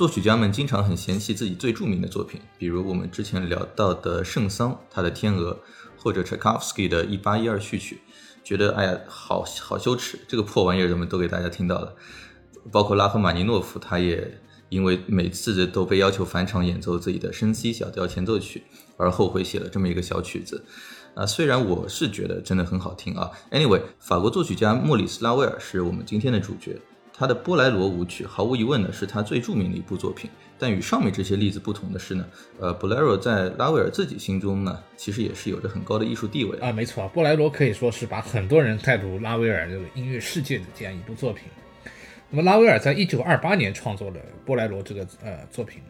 作曲家们经常很嫌弃自己最著名的作品，比如我们之前聊到的圣桑他的《天鹅》，或者 Tchaikovsky 的《一八一二序曲》，觉得哎呀，好好羞耻，这个破玩意儿怎么都给大家听到了。包括拉赫玛尼诺夫，他也因为每次都被要求返场演奏自己的升 C 小调前奏曲，而后悔写了这么一个小曲子。啊，虽然我是觉得真的很好听啊。Anyway，法国作曲家莫里斯拉威尔是我们今天的主角。他的波莱罗舞曲毫无疑问呢是他最著名的一部作品，但与上面这些例子不同的是呢，呃，波莱罗在拉威尔自己心中呢，其实也是有着很高的艺术地位啊。没错，波莱罗可以说是把很多人带入拉威尔这个音乐世界的这样一部作品。那么拉威尔在一九二八年创作了波莱罗这个呃作品，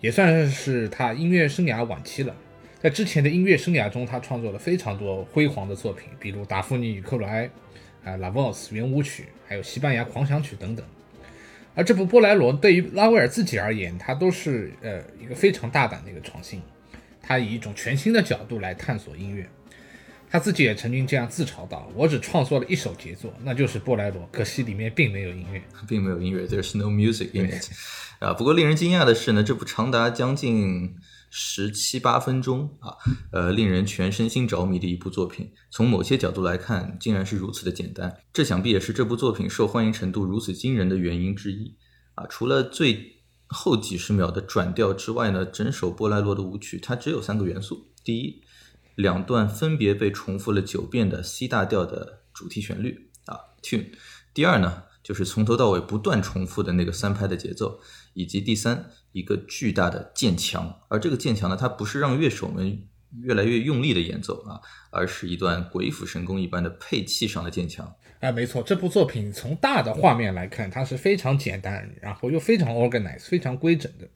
也算是他音乐生涯晚期了。在之前的音乐生涯中，他创作了非常多辉煌的作品，比如《达芙妮与克罗埃》。啊，拉沃斯圆舞曲，还有西班牙狂想曲等等。而这部波莱罗对于拉威尔自己而言，它都是呃一个非常大胆的一个创新。他以一种全新的角度来探索音乐。他自己也曾经这样自嘲道：“我只创作了一首杰作，那就是波莱罗，可惜里面并没有音乐，并没有音乐，There's no music in it。”啊，不过令人惊讶的是呢，这部长达将近。十七八分钟啊，呃，令人全身心着迷的一部作品。从某些角度来看，竟然是如此的简单。这想必也是这部作品受欢迎程度如此惊人的原因之一啊。除了最后几十秒的转调之外呢，整首波莱罗的舞曲它只有三个元素：第一，两段分别被重复了九遍的 C 大调的主题旋律啊 tune；第二呢，就是从头到尾不断重复的那个三拍的节奏。以及第三一个巨大的渐强，而这个渐强呢，它不是让乐手们越来越用力的演奏啊，而是一段鬼斧神工一般的配器上的渐强。哎，没错，这部作品从大的画面来看，它是非常简单，然后又非常 organized，非常规整的。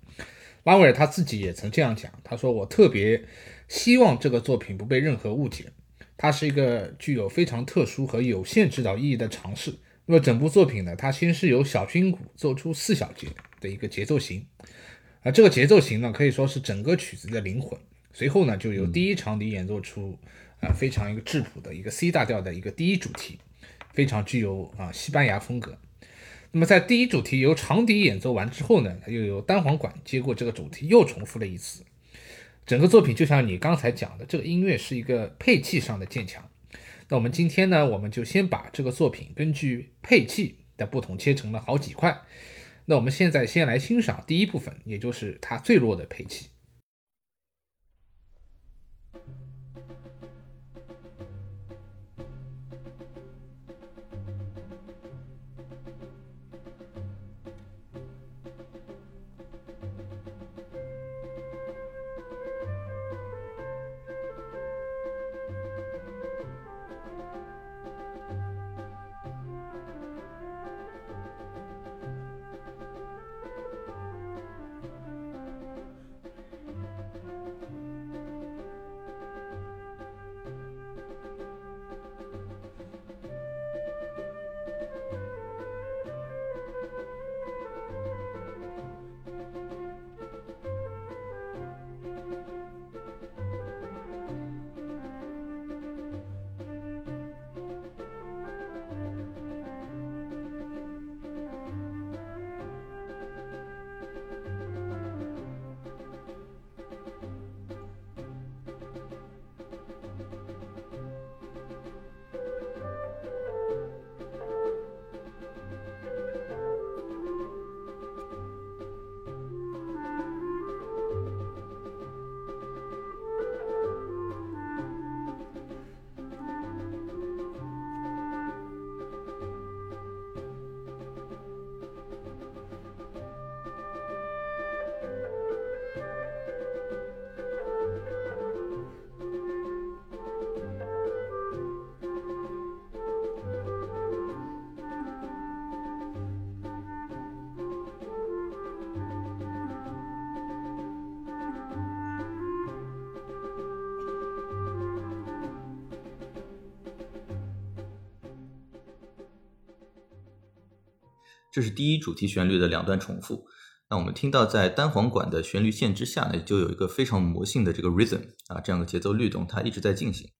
拉威尔他自己也曾这样讲，他说：“我特别希望这个作品不被任何误解，它是一个具有非常特殊和有限指导意义的尝试。”那么整部作品呢，它先是由小军鼓奏出四小节。的一个节奏型，啊，这个节奏型呢可以说是整个曲子的灵魂。随后呢，就由第一长笛演奏出啊非常一个质朴的一个 C 大调的一个第一主题，非常具有啊西班牙风格。那么在第一主题由长笛演奏完之后呢，又由单簧管接过这个主题，又重复了一次。整个作品就像你刚才讲的，这个音乐是一个配器上的渐强。那我们今天呢，我们就先把这个作品根据配器的不同切成了好几块。那我们现在先来欣赏第一部分，也就是它最弱的配器。这是第一主题旋律的两段重复。那我们听到在单簧管的旋律线之下呢，就有一个非常魔性的这个 rhythm 啊，这样的节奏律动，它一直在进行。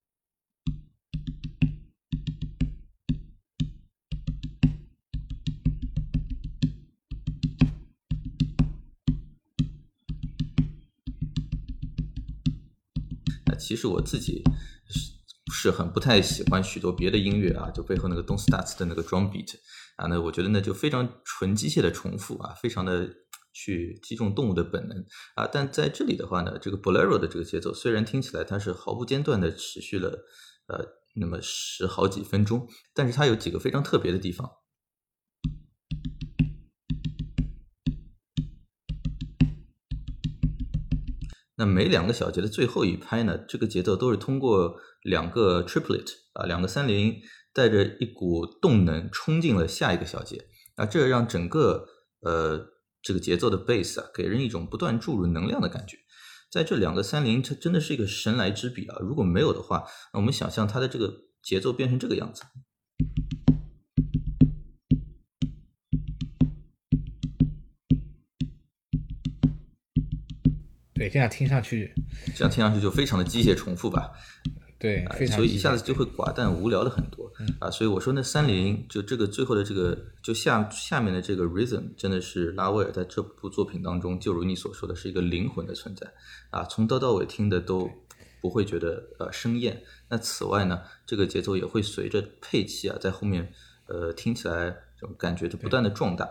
那其实我自己是是很不太喜欢许多别的音乐啊，就背后那个 Don't Start 的那个 drum beat 啊，那我觉得那就非常纯机械的重复啊，非常的去击中动物的本能啊。但在这里的话呢，这个 Bolero 的这个节奏虽然听起来它是毫不间断的持续了呃那么十好几分钟，但是它有几个非常特别的地方。那每两个小节的最后一拍呢，这个节奏都是通过两个 triplet 啊，两个三连音，带着一股动能冲进了下一个小节啊，这让整个呃这个节奏的 bass 啊，给人一种不断注入能量的感觉。在这两个三零，它真的是一个神来之笔啊！如果没有的话，那我们想象它的这个节奏变成这个样子。对，这样听上去，这样听上去就非常的机械重复吧。对，所以一下子就会寡淡无聊了很多啊，所以我说那三零就这个最后的这个就下下面的这个 rhythm 真的是拉威尔在这部作品当中，就如你所说的是一个灵魂的存在啊，从头到尾听的都不会觉得呃生厌。那此外呢，这个节奏也会随着配器啊在后面呃听起来这种感觉就不断的壮大。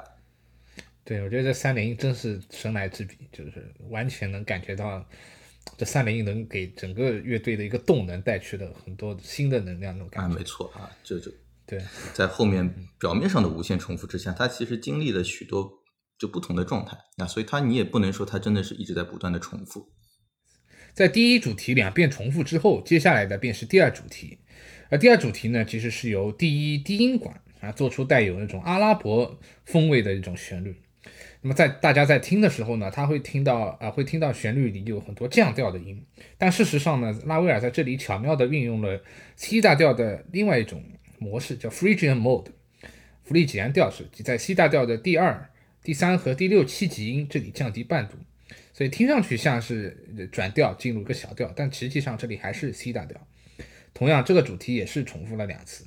对，我觉得这三零真是神来之笔，就是完全能感觉到这三连音能给整个乐队的一个动能带去了很多新的能量，那种啊，感觉。啊没错啊，这就对，在后面表面上的无限重复之下，它其实经历了许多就不同的状态啊，所以它你也不能说它真的是一直在不断的重复。在第一主题两遍重复之后，接下来的便是第二主题。而第二主题呢，其实是由第一低音管啊做出带有那种阿拉伯风味的一种旋律。那么在大家在听的时候呢，他会听到啊、会听到旋律里有很多降调的音，但事实上呢，拉威尔在这里巧妙地运用了 C 大调的另外一种模式，叫 Phrygian mode，弗利吉安调式，即在 C 大调的第二、第三和第六七级音这里降低半度，所以听上去像是转调进入一个小调，但实际上这里还是 C 大调。同样，这个主题也是重复了两次。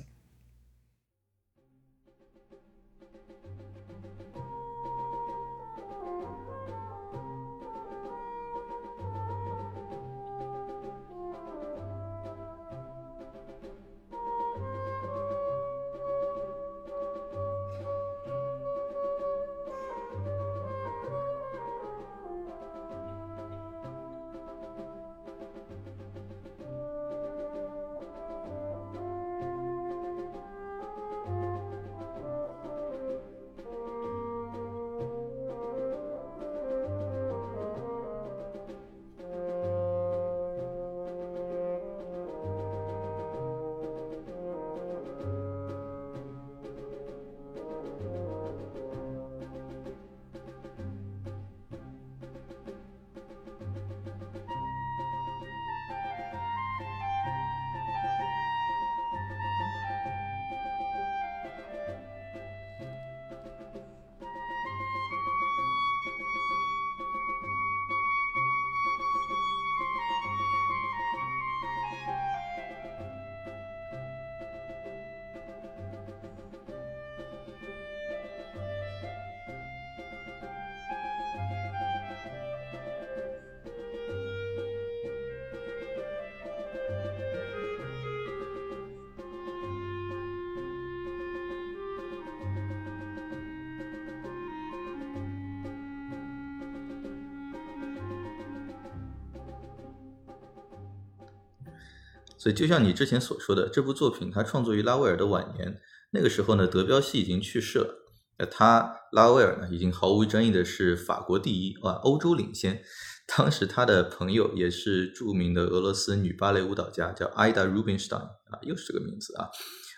所以就像你之前所说的，这部作品它创作于拉威尔的晚年，那个时候呢，德彪西已经去世了。那他拉威尔呢，已经毫无争议的是法国第一啊，欧洲领先。当时他的朋友也是著名的俄罗斯女芭蕾舞蹈家，叫 Ida Rubinstein 啊，又是这个名字啊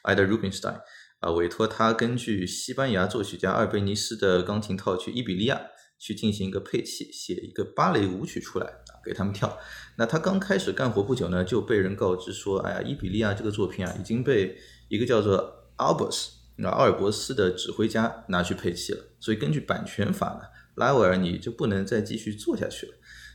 ，Ida Rubinstein 啊，委托他根据西班牙作曲家阿尔贝尼斯的钢琴套曲《伊比利亚》去进行一个配器，写一个芭蕾舞曲出来，给他们跳。那他刚开始干活不久呢，就被人告知说，哎呀，《伊比利亚》这个作品啊，已经被一个叫做 Albus 那阿尔伯斯的指挥家拿去配器了，所以根据版权法呢，拉威尔你就不能再继续做下去了。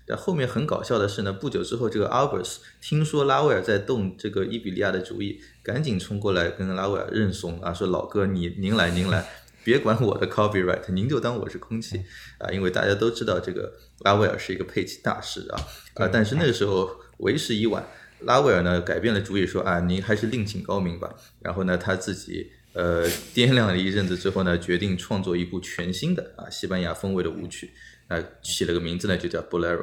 但后面很搞笑的是呢，不久之后，这个阿尔伯斯听说拉威尔在动这个伊比利亚的主意，赶紧冲过来跟拉威尔认怂啊，说老哥你您来您来，别管我的 copyright，您就当我是空气啊，因为大家都知道这个拉威尔是一个配器大师啊啊，但是那个时候为时已晚，拉威尔呢改变了主意，说啊您还是另请高明吧，然后呢他自己。呃，掂量了一阵子之后呢，决定创作一部全新的啊西班牙风味的舞曲，啊起了个名字呢，就叫《Bolero》。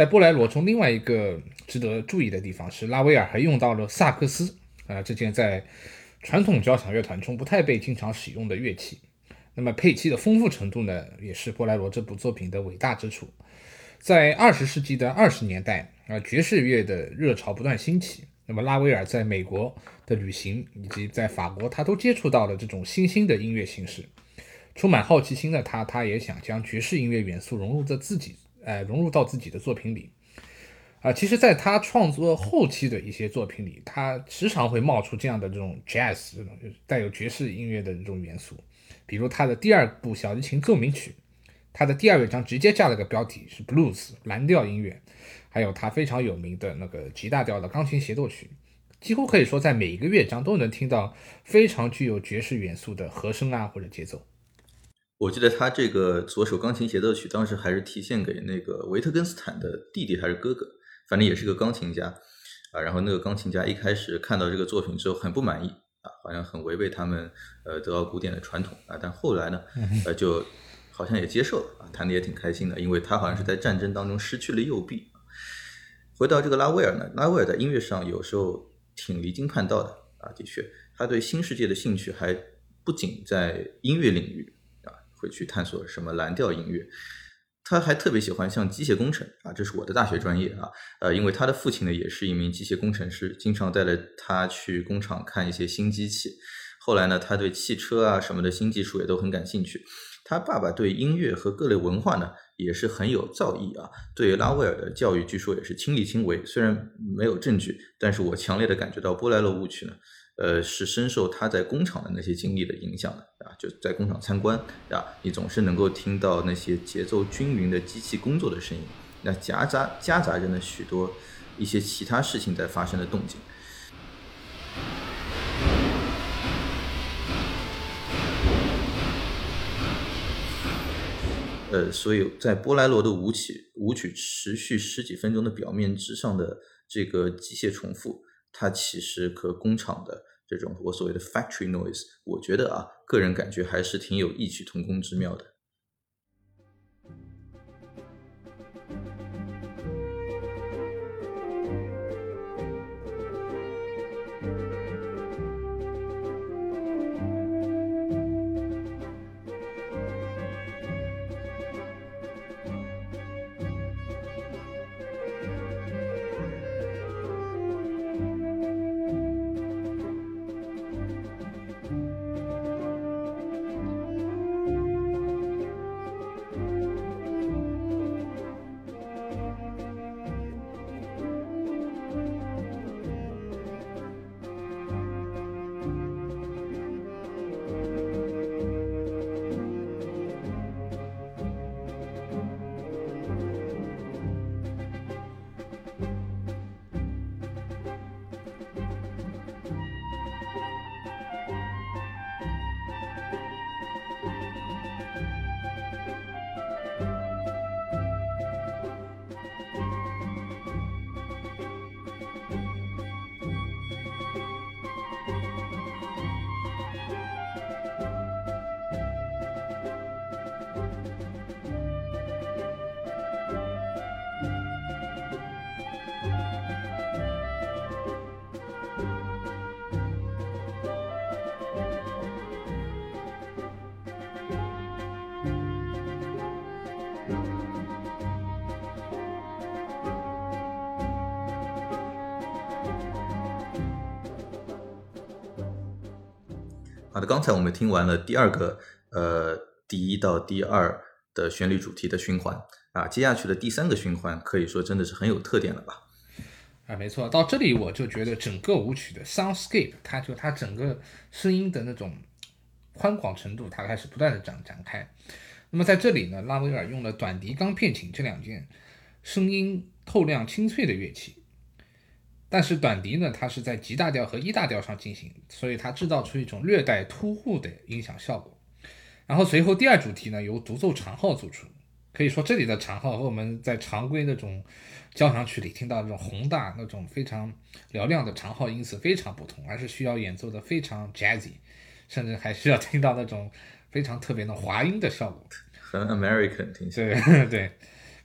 在波莱罗中，另外一个值得注意的地方是，拉威尔还用到了萨克斯，啊，这件在传统交响乐团中不太被经常使用的乐器。那么配器的丰富程度呢，也是波莱罗这部作品的伟大之处。在二十世纪的二十年代，啊，爵士乐的热潮不断兴起。那么拉威尔在美国的旅行以及在法国，他都接触到了这种新兴的音乐形式。充满好奇心的他，他也想将爵士音乐元素融入在自己。呃，融入到自己的作品里，啊，其实，在他创作后期的一些作品里，他时常会冒出这样的这种 jazz 这种带有爵士音乐的这种元素，比如他的第二部小提琴奏鸣曲，他的第二乐章直接加了个标题是 blues 蓝调音乐，还有他非常有名的那个 G 大调的钢琴协奏曲，几乎可以说在每一个乐章都能听到非常具有爵士元素的和声啊或者节奏。我记得他这个左手钢琴协奏曲当时还是提献给那个维特根斯坦的弟弟还是哥哥，反正也是个钢琴家啊。然后那个钢琴家一开始看到这个作品之后很不满意啊，好像很违背他们呃德奥古典的传统啊。但后来呢，呃就好像也接受了啊，弹的也挺开心的，因为他好像是在战争当中失去了右臂。回到这个拉威尔呢，拉威尔在音乐上有时候挺离经叛道的啊，的确，他对新世界的兴趣还不仅在音乐领域。会去探索什么蓝调音乐，他还特别喜欢像机械工程啊，这是我的大学专业啊，呃，因为他的父亲呢也是一名机械工程师，经常带着他去工厂看一些新机器。后来呢，他对汽车啊什么的新技术也都很感兴趣。他爸爸对音乐和各类文化呢也是很有造诣啊，对拉威尔的教育据说也是亲力亲为。虽然没有证据，但是我强烈的感觉到波莱罗舞曲呢。呃，是深受他在工厂的那些经历的影响的啊，就在工厂参观啊，你总是能够听到那些节奏均匀的机器工作的声音，那夹杂夹杂着呢许多一些其他事情在发生的动静。呃，所以在波莱罗的舞曲舞曲持续十几分钟的表面之上的这个机械重复，它其实和工厂的。这种我所谓的 factory noise，我觉得啊，个人感觉还是挺有异曲同工之妙的。刚才我们听完了第二个呃第一到第二的旋律主题的循环啊，接下去的第三个循环可以说真的是很有特点了吧？啊，没错，到这里我就觉得整个舞曲的 soundscape，它就它整个声音的那种宽广程度，它开始不断的展展开。那么在这里呢，拉威尔用了短笛、钢片琴这两件声音透亮清脆的乐器，但是短笛呢，它是在 G 大调和 E 大调上进行，所以它制造出一种略带突兀的音响效果。然后随后第二主题呢，由独奏长号组成，可以说这里的长号和我们在常规那种交响曲里听到那种宏大、那种非常嘹亮的长号音色非常不同，而是需要演奏的非常 jazzy，甚至还需要听到那种非常特别的滑音的效果。很 American 听起来。对 对，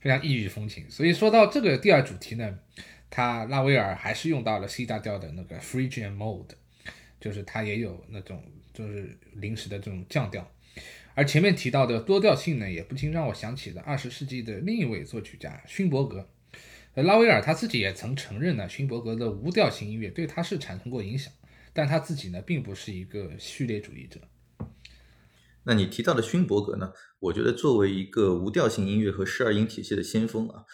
非常异域风情。所以说到这个第二主题呢，他拉威尔还是用到了 C 大调的那个 Phrygian mode，就是它也有那种就是临时的这种降调。而前面提到的多调性呢，也不禁让我想起了二十世纪的另一位作曲家勋伯格。拉威尔他自己也曾承认呢，勋伯格的无调性音乐对他是产生过影响，但他自己呢，并不是一个序列主义者。那你提到的勋伯格呢？我觉得作为一个无调性音乐和十二音体系的先锋啊，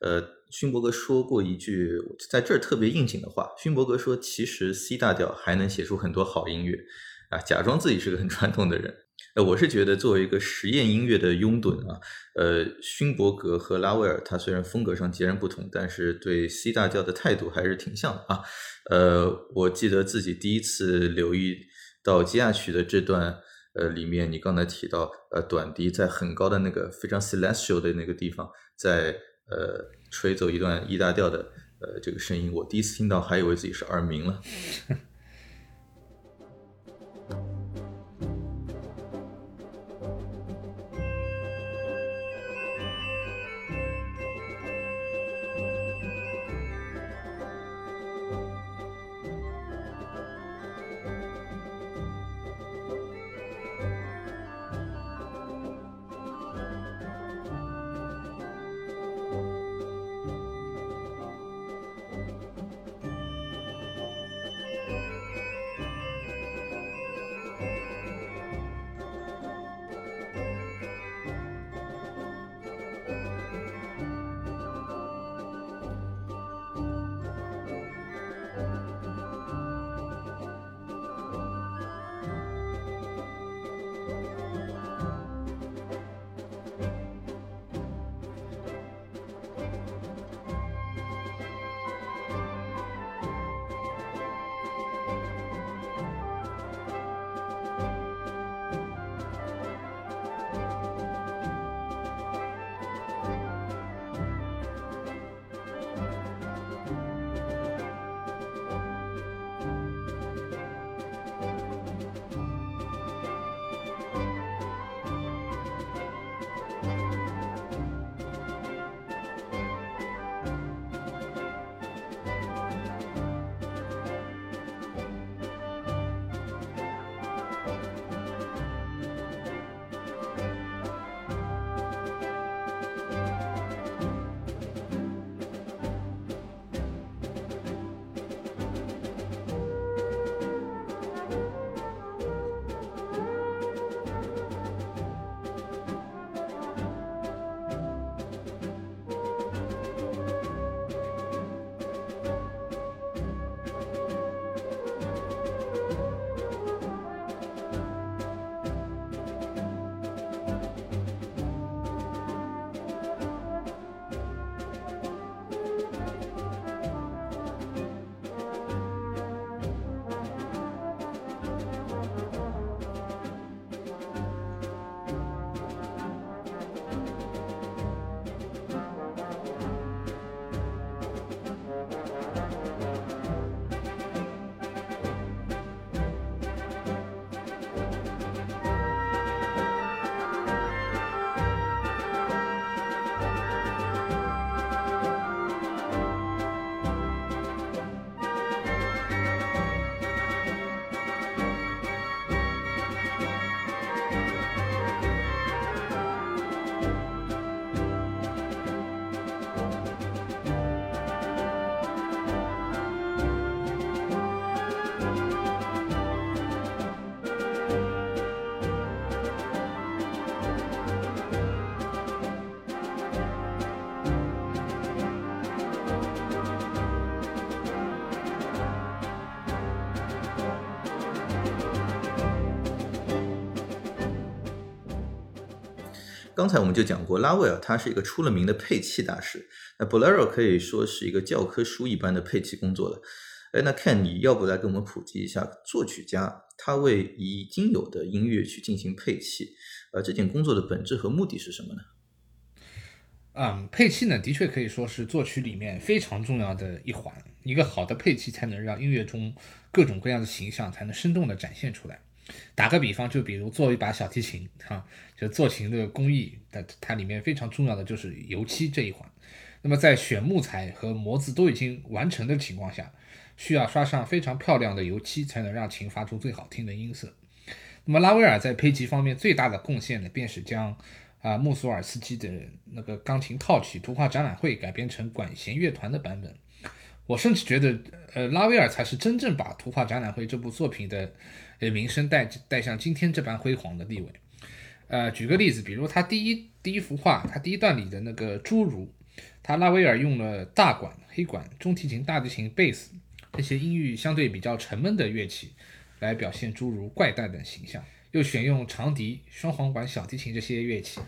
呃，勋伯格说过一句在这儿特别应景的话。勋伯格说：“其实 C 大调还能写出很多好音乐啊，假装自己是个很传统的人。”呃，我是觉得作为一个实验音乐的拥趸啊，呃，勋伯格和拉威尔他虽然风格上截然不同，但是对 C 大调的态度还是挺像的啊。呃，我记得自己第一次留意到基亚曲的这段。呃，里面你刚才提到，呃，短笛在很高的那个非常 celestial 的那个地方，在呃吹奏一段 E 大调的呃这个声音，我第一次听到还以为自己是耳鸣了。刚才我们就讲过，拉威尔他是一个出了名的配器大师，那 Bolero 可以说是一个教科书一般的配器工作了。哎，那看你要不来给我们普及一下，作曲家他为已经有的音乐去进行配器，呃，这件工作的本质和目的是什么呢？嗯，配器呢，的确可以说是作曲里面非常重要的一环。一个好的配器才能让音乐中各种各样的形象才能生动的展现出来。打个比方，就比如做一把小提琴，哈，就做琴的工艺，它它里面非常重要的就是油漆这一环。那么在选木材和模子都已经完成的情况下，需要刷上非常漂亮的油漆，才能让琴发出最好听的音色。那么拉威尔在配器方面最大的贡献呢，便是将啊穆索尔斯基的那个钢琴套曲《图画展览会》改编成管弦乐团的版本。我甚至觉得，呃，拉威尔才是真正把《图画展览会》这部作品的呃名声带带向今天这般辉煌的地位。呃，举个例子，比如他第一第一幅画，他第一段里的那个侏儒，他拉威尔用了大管、黑管、中提琴、大提琴、贝斯这些音域相对比较沉闷的乐器来表现侏儒怪诞的形象，又选用长笛、双簧管、小提琴这些乐器，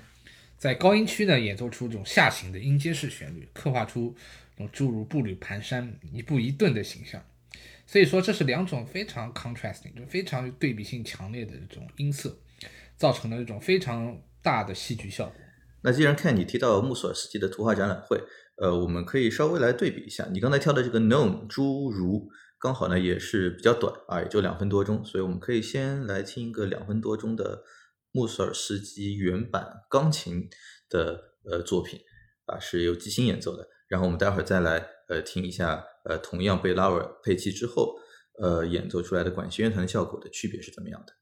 在高音区呢演奏出这种下行的音阶式旋律，刻画出。那种侏儒步履蹒跚、一步一顿的形象，所以说这是两种非常 contrasting，就非常对比性强烈的这种音色，造成了一种非常大的戏剧效果。那既然看你提到穆索尔斯基的图画展览会，呃，我们可以稍微来对比一下。你刚才挑的这个 known 侏儒，刚好呢也是比较短啊，也就两分多钟，所以我们可以先来听一个两分多钟的穆索尔斯基原版钢琴的呃作品啊，是由即兴演奏的。然后我们待会儿再来呃听一下呃同样被拉威尔配器之后呃演奏出来的管弦乐团效果的区别是怎么样的。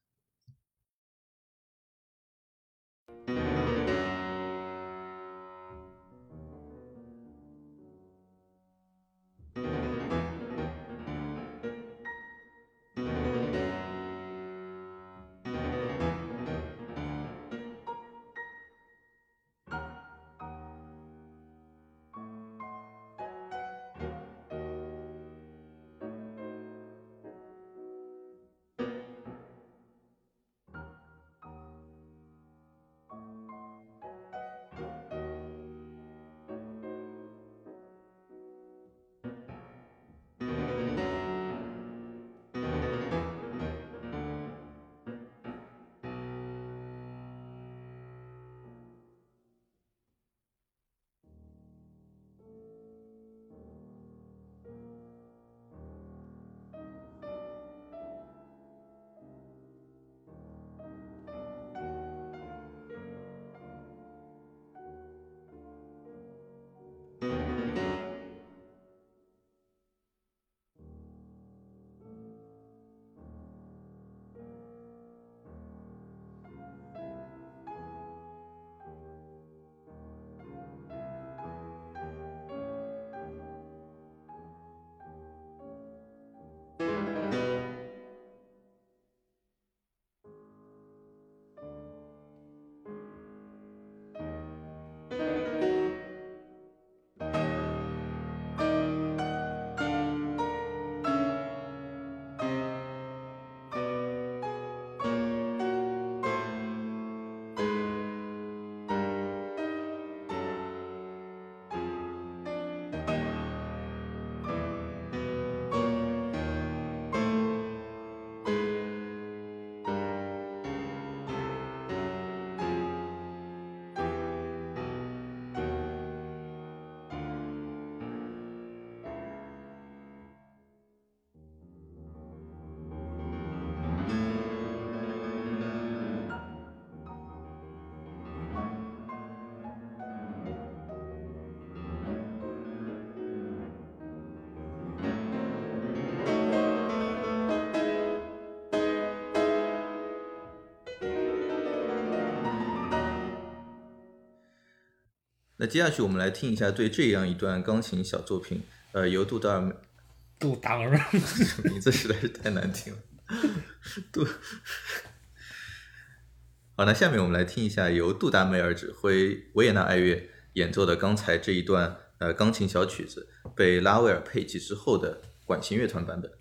接下去我们来听一下对这样一段钢琴小作品，呃，由杜达尔，杜达尔，名字实在是太难听了，杜。好，那下面我们来听一下由杜达梅尔指挥维也纳爱乐演奏的刚才这一段呃钢琴小曲子，被拉威尔配器之后的管弦乐团版本。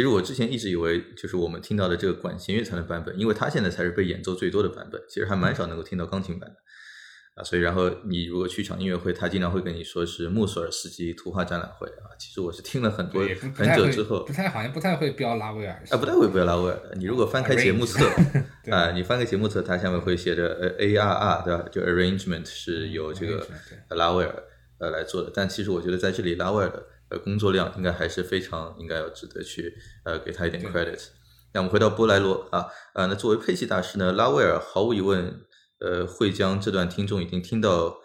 其实我之前一直以为，就是我们听到的这个管弦乐团的版本，因为它现在才是被演奏最多的版本，其实还蛮少能够听到钢琴版的啊。所以，然后你如果去场音乐会，他经常会跟你说是穆索尔斯基图画展览会啊。其实我是听了很多很久之后不，太好像不太会标拉威尔啊，不太会标拉威尔的。你如果翻开节目册 啊，你翻开节目册，它下面会写着呃 A R R 对吧？就 arrangement 是由这个拉威尔呃来做的。但其实我觉得在这里拉威尔的呃工作量应该还是非常应该要值得去呃给他一点 credit。那我们回到波莱罗啊，呃，那作为配器大师呢，拉威尔毫无疑问呃会将这段听众已经听到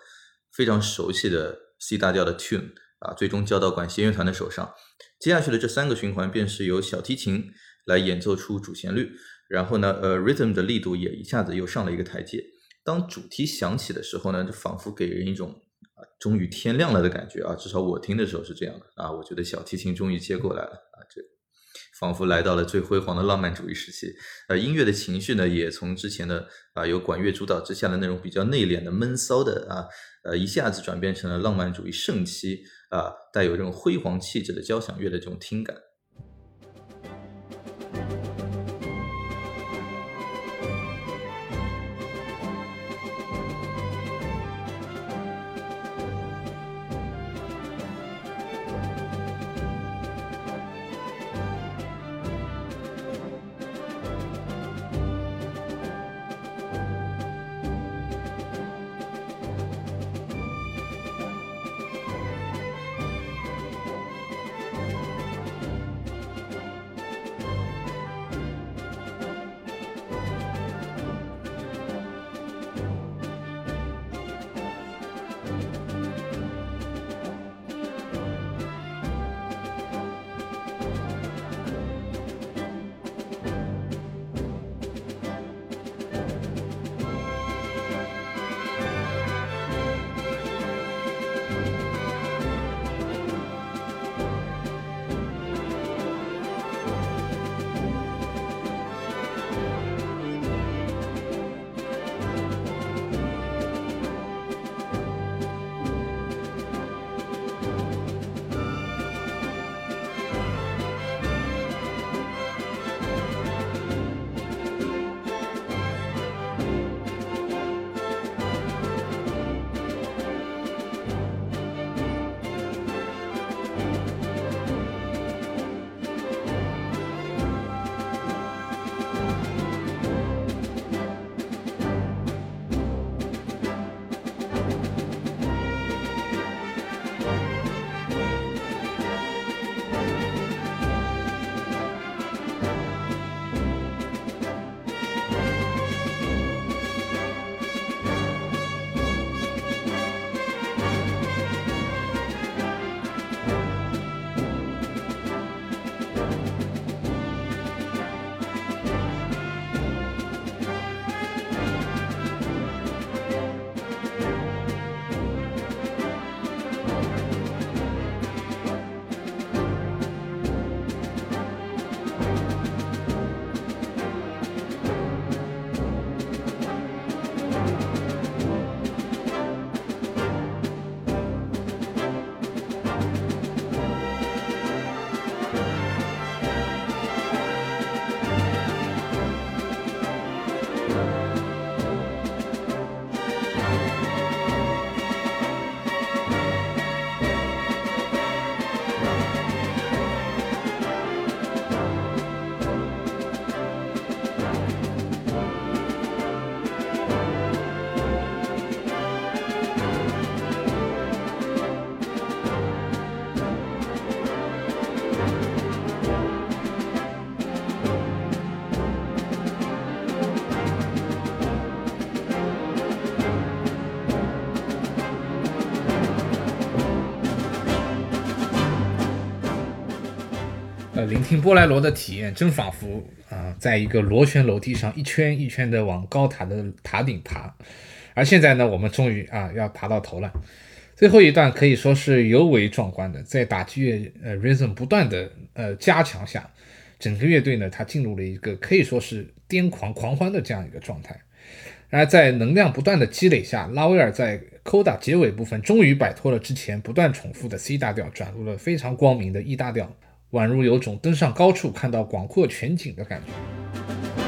非常熟悉的 C 大调的 tune 啊，最终交到管弦乐团的手上。接下去的这三个循环便是由小提琴来演奏出主旋律，然后呢，呃，rhythm 的力度也一下子又上了一个台阶。当主题响起的时候呢，就仿佛给人一种啊，终于天亮了的感觉啊，至少我听的时候是这样的啊，我觉得小提琴终于接过来了啊，这仿佛来到了最辉煌的浪漫主义时期。呃，音乐的情绪呢，也从之前的啊由管乐主导之下的那种比较内敛的闷骚的啊，呃，一下子转变成了浪漫主义盛期啊，带有这种辉煌气质的交响乐的这种听感。聆听波莱罗的体验真仿佛啊、在一个螺旋楼梯上一圈一圈的往高塔的塔顶爬。而现在呢，我们终于啊要爬到头了。最后一段可以说是尤为壮观的，在打击乐呃 rhythm 不断的呃加强下，整个乐队呢它进入了一个可以说是癫狂狂欢的这样一个状态。然而在能量不断的积累下，拉威尔在 coda 结尾部分终于摆脱了之前不断重复的 C 大调，转入了非常光明的 E 大调。宛如有种登上高处看到广阔全景的感觉。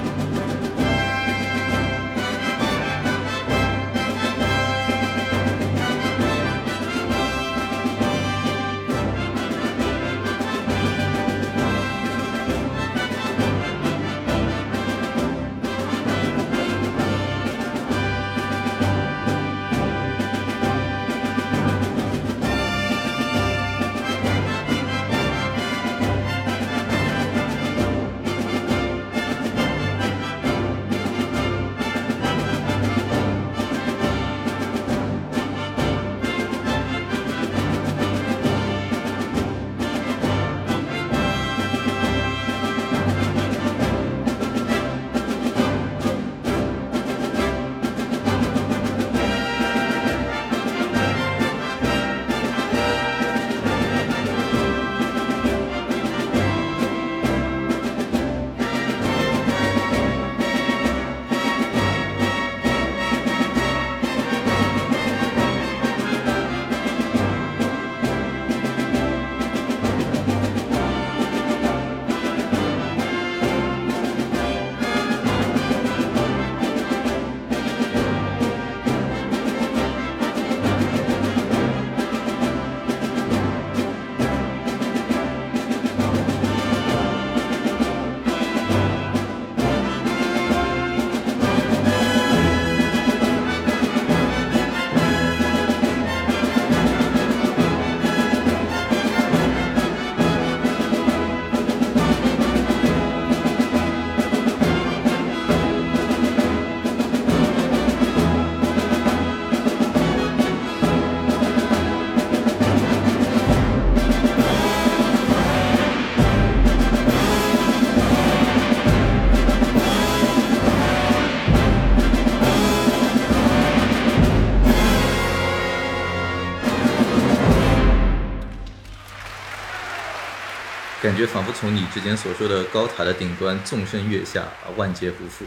觉仿佛从你之前所说的高塔的顶端纵身跃下，啊，万劫不复。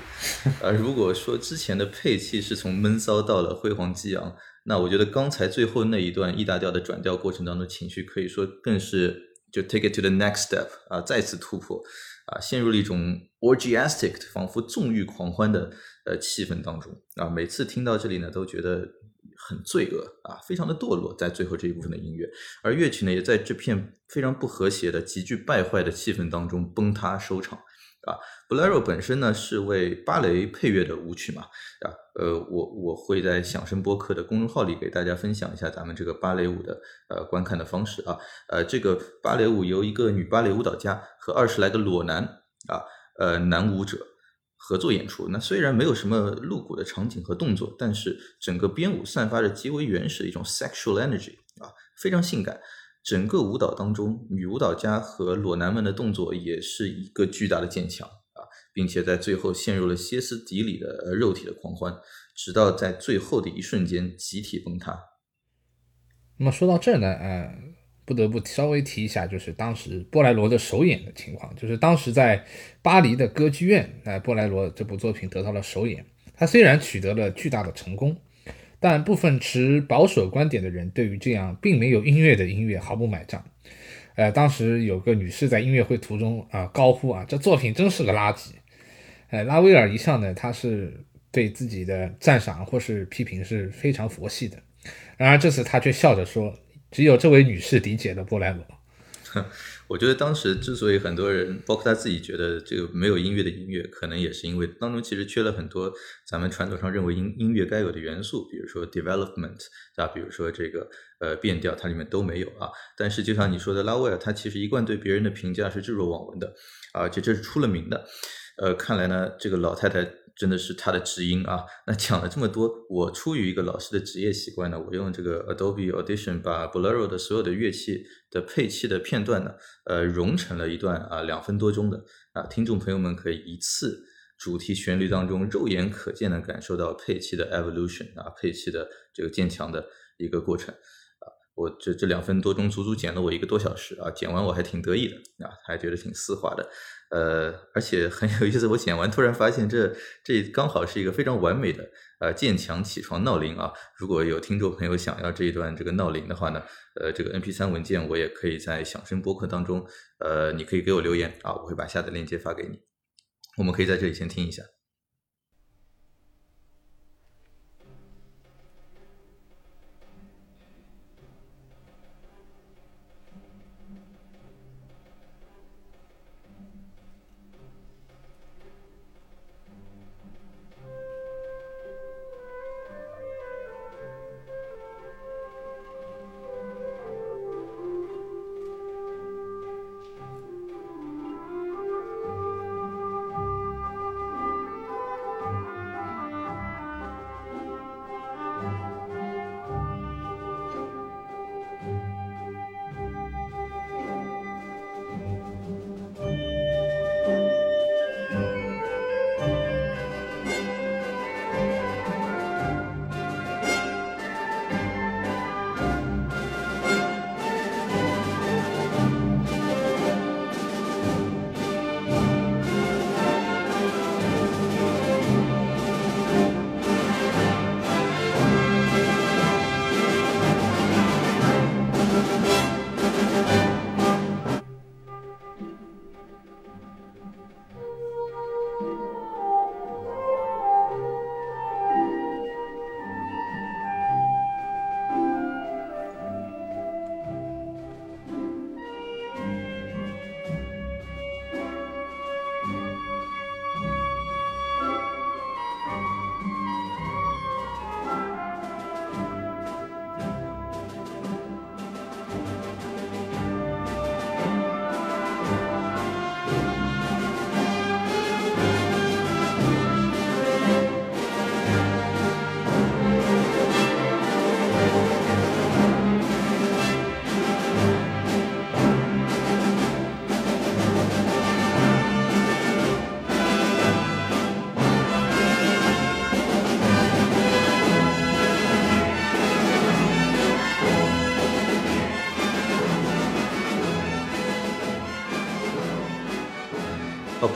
呃，如果说之前的配器是从闷骚到了辉煌激昂，那我觉得刚才最后那一段 E 大调的转调过程当中，情绪可以说更是就 take it to the next step 啊，再次突破啊，陷入了一种 orgiastic 仿佛纵欲狂欢的呃气氛当中啊。每次听到这里呢，都觉得很罪恶啊，非常的堕落，在最后这一部分的音乐，而乐曲呢，也在这片非常不和谐的、极具败坏的气氛当中崩塌收场。啊，Bolero 本身呢是为芭蕾配乐的舞曲嘛，啊，呃，我我会在响声播客的公众号里给大家分享一下咱们这个芭蕾舞的呃观看的方式啊，呃，这个芭蕾舞由一个女芭蕾舞蹈家和二十来个裸男啊，呃，男舞者。合作演出，那虽然没有什么露骨的场景和动作，但是整个编舞散发着极为原始的一种 sexual energy 啊，非常性感。整个舞蹈当中，女舞蹈家和裸男们的动作也是一个巨大的渐强啊，并且在最后陷入了歇斯底里的肉体的狂欢，直到在最后的一瞬间集体崩塌。那么说到这呢，呃，不得不稍微提一下，就是当时波莱罗的首演的情况，就是当时在巴黎的歌剧院，呃，波莱罗这部作品得到了首演。他虽然取得了巨大的成功，但部分持保守观点的人对于这样并没有音乐的音乐毫不买账。呃，当时有个女士在音乐会途中啊、高呼啊，这作品真是个垃圾。呃，拉威尔一向呢，他是对自己的赞赏或是批评是非常佛系的。然而这次他却笑着说。只有这位女士理解了波莱罗。我觉得当时之所以很多人，包括他自己觉得这个没有音乐的音乐，可能也是因为当中其实缺了很多咱们传统上认为音音乐该有的元素，比如说 development 啊，比如说这个呃变调，它里面都没有啊。但是就像你说的，拉威尔他其实一贯对别人的评价是置若罔闻的，而且这是出了名的。呃，看来呢，这个老太太。真的是他的知音啊！那讲了这么多，我出于一个老师的职业习惯呢，我用这个 Adobe Audition 把 Bolero 的所有的乐器的配器的片段呢，呃，融成了一段啊两分多钟的啊，听众朋友们可以一次主题旋律当中肉眼可见的感受到配器的 evolution 啊，配器的这个渐强的一个过程。我这这两分多钟足足剪了我一个多小时啊，剪完我还挺得意的啊，还觉得挺丝滑的，呃，而且很有意思，我剪完突然发现这这刚好是一个非常完美的呃渐强起床闹铃啊，如果有听众朋友想要这一段这个闹铃的话呢，呃，这个 MP 3文件我也可以在响声播客当中，呃，你可以给我留言啊，我会把下载链接发给你，我们可以在这里先听一下。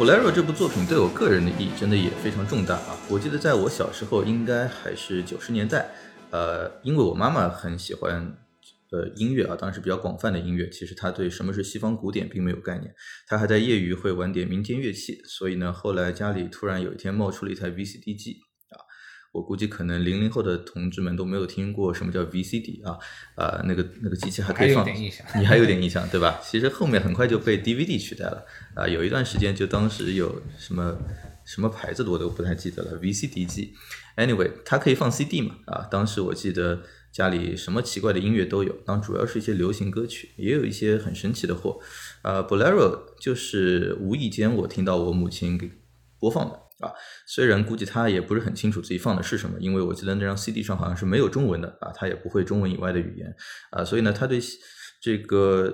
Bolero》这部作品对我个人的意义真的也非常重大啊！我记得在我小时候，应该还是九十年代，呃，因为我妈妈很喜欢呃音乐啊，当时比较广泛的音乐。其实她对什么是西方古典并没有概念，她还在业余会玩点民间乐器。所以呢，后来家里突然有一天冒出了一台 VCD 机。我估计可能零零后的同志们都没有听过什么叫 VCD 啊，啊，那个那个机器还可以放，你还有点印象对吧？其实后面很快就被 DVD 取代了啊，有一段时间就当时有什么什么牌子的我都不太记得了，VCD 机，anyway 它可以放 CD 嘛啊，当时我记得家里什么奇怪的音乐都有，当主要是一些流行歌曲，也有一些很神奇的货，啊，Bolero 就是无意间我听到我母亲给播放的。啊，虽然估计他也不是很清楚自己放的是什么，因为我记得那张 CD 上好像是没有中文的啊，他也不会中文以外的语言啊，所以呢，他对这个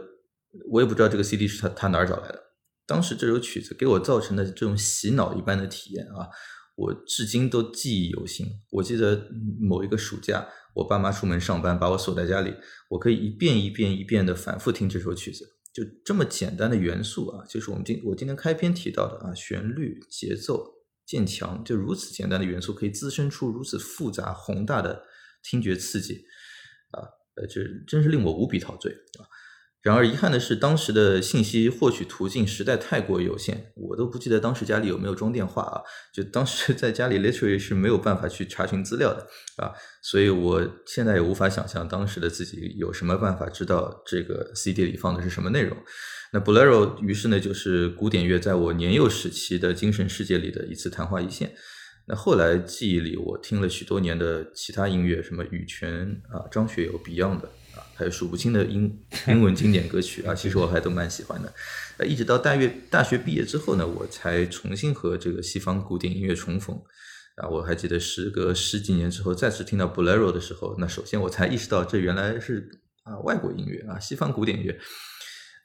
我也不知道这个 CD 是他他哪儿找来的。当时这首曲子给我造成的这种洗脑一般的体验啊，我至今都记忆犹新。我记得某一个暑假，我爸妈出门上班，把我锁在家里，我可以一遍一遍一遍的反复听这首曲子，就这么简单的元素啊，就是我们今我今天开篇提到的啊，旋律、节奏。渐强，就如此简单的元素，可以滋生出如此复杂宏大的听觉刺激，啊，呃，这真是令我无比陶醉啊！然而遗憾的是，当时的信息获取途径实在太过有限，我都不记得当时家里有没有装电话啊，就当时在家里 literally 是没有办法去查询资料的啊，所以我现在也无法想象当时的自己有什么办法知道这个 CD 里放的是什么内容。那 Bolero 于是呢，就是古典乐在我年幼时期的精神世界里的一次昙花一现。那后来记忆里，我听了许多年的其他音乐，什么羽泉啊、张学友、Beyond 还有数不清的英英文经典歌曲啊，其实我还都蛮喜欢的。呃，一直到大学大学毕业之后呢，我才重新和这个西方古典音乐重逢。啊，我还记得时隔十几年之后再次听到 Bolero 的时候，那首先我才意识到这原来是啊外国音乐啊，西方古典乐。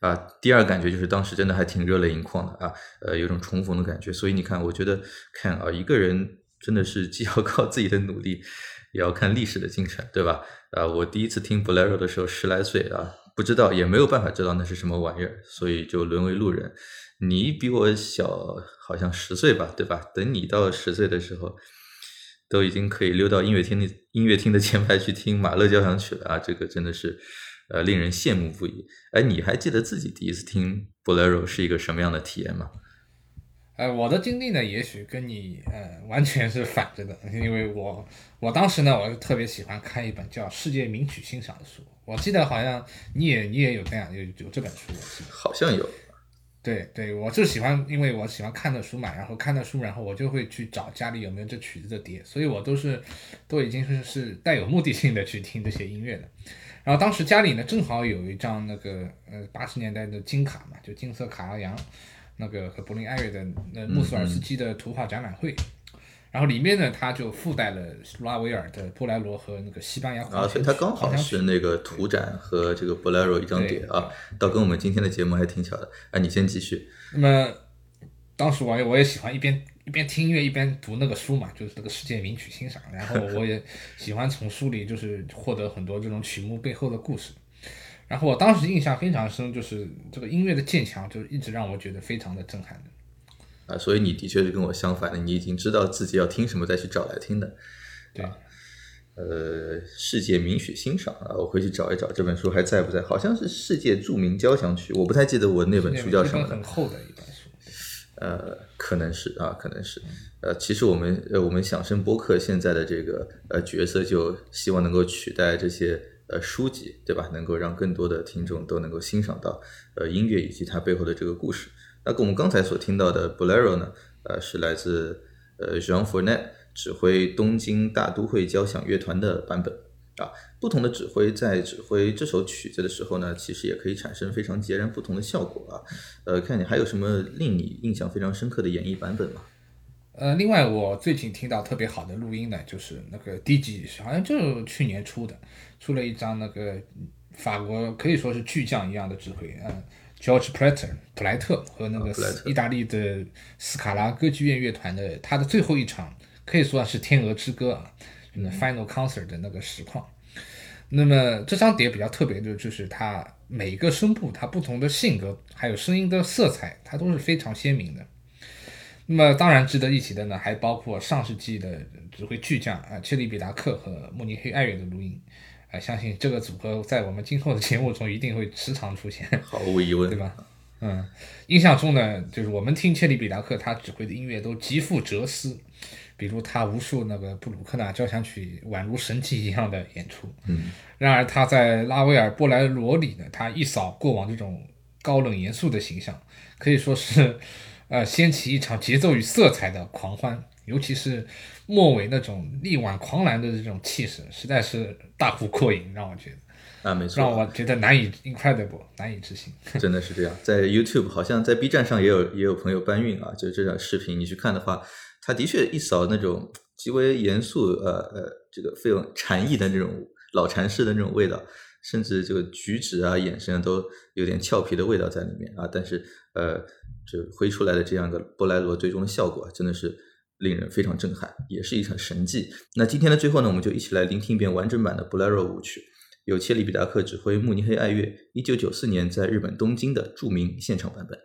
啊，第二感觉就是当时真的还挺热泪盈眶的啊，呃，有种重逢的感觉。所以你看，我觉得看啊，一个人真的是既要靠自己的努力，也要看历史的进程，对吧？啊，我第一次听 Bolero 的时候十来岁啊，不知道也没有办法知道那是什么玩意儿，所以就沦为路人。你比我小好像十岁吧，对吧？等你到十岁的时候，都已经可以溜到音乐厅的音乐厅的前排去听马勒交响曲了啊！这个真的是呃令人羡慕不已。哎，你还记得自己第一次听 Bolero 是一个什么样的体验吗？呃，我的经历呢，也许跟你呃完全是反着的，因为我我当时呢，我就特别喜欢看一本叫《世界名曲欣赏》的书，我记得好像你也你也有这样有有这本书，我记得好像有。对对，我就喜欢，因为我喜欢看的书嘛，然后看的书，然后我就会去找家里有没有这曲子的碟，所以我都是都已经是是带有目的性的去听这些音乐的。然后当时家里呢正好有一张那个呃八十年代的金卡嘛，就金色卡拉扬。那个和柏林爱乐的那穆索尔斯基的图画展览会，然后里面呢，他就附带了拉维尔的《波莱罗》和那个西班牙啊，所以它刚好是那个图展和这个《波莱罗》一张碟啊，倒跟我们今天的节目还挺巧的。哎，你先继续。那么当时我我也喜欢一边一边听音乐一边读那个书嘛，就是这个世界名曲欣赏，然后我也喜欢从书里就是获得很多这种曲目背后的故事。然后我当时印象非常深，就是这个音乐的渐强，就是一直让我觉得非常的震撼的。啊，所以你的确是跟我相反的，你已经知道自己要听什么再去找来听的。对，呃，世界名曲欣赏啊，我回去找一找这本书还在不在？好像是世界著名交响曲，我不太记得我那本书叫什么了。很厚的一本书。呃，可能是啊，可能是。呃，其实我们呃我们响声播客现在的这个呃角色，就希望能够取代这些。呃，书籍对吧？能够让更多的听众都能够欣赏到呃音乐以及它背后的这个故事。那跟我们刚才所听到的 Bolero 呢，呃，是来自呃 Jean Fournet 指挥东京大都会交响乐团的版本啊。不同的指挥在指挥这首曲子的时候呢，其实也可以产生非常截然不同的效果啊。呃，看你还有什么令你印象非常深刻的演绎版本吗？呃，另外我最近听到特别好的录音呢，就是那个 D G，好像就去年出的，出了一张那个法国可以说是巨匠一样的指挥，嗯，George Plater 普莱特和那个意大利的斯卡拉歌剧院乐团的他的最后一场，可以说是天鹅之歌啊，那 Final Concert 的那个实况。那么这张碟比较特别的就是它每一个声部它不同的性格，还有声音的色彩，它都是非常鲜明的。那么当然值得一提的呢，还包括上世纪的指挥巨匠啊，切利比达克和慕尼黑爱乐的录音，啊，相信这个组合在我们今后的节目中一定会时常出现，毫无疑问，对吧？嗯，印象中呢，就是我们听切利比达克他指挥的音乐都极富哲思，比如他无数那个布鲁克纳交响曲宛如神迹一样的演出，嗯，然而他在拉威尔波莱罗里呢，他一扫过往这种高冷严肃的形象，可以说是。呃，掀起一场节奏与色彩的狂欢，尤其是末尾那种力挽狂澜的这种气势，实在是大呼过瘾，让我觉得啊，没错，让我觉得难以 incredible，难以置信。真的是这样，在 YouTube 好像在 B 站上也有也有朋友搬运啊，就这段视频你去看的话，他的确一扫那种极为严肃呃呃这个非常禅意的那种老禅师的那种味道。甚至这个举止啊、眼神都有点俏皮的味道在里面啊，但是呃，就挥出来的这样的波莱罗最终的效果真的是令人非常震撼，也是一场神迹。那今天的最后呢，我们就一起来聆听一遍完整版的布莱罗舞曲，由切里比达克指挥慕尼黑爱乐一九九四年在日本东京的著名现场版本。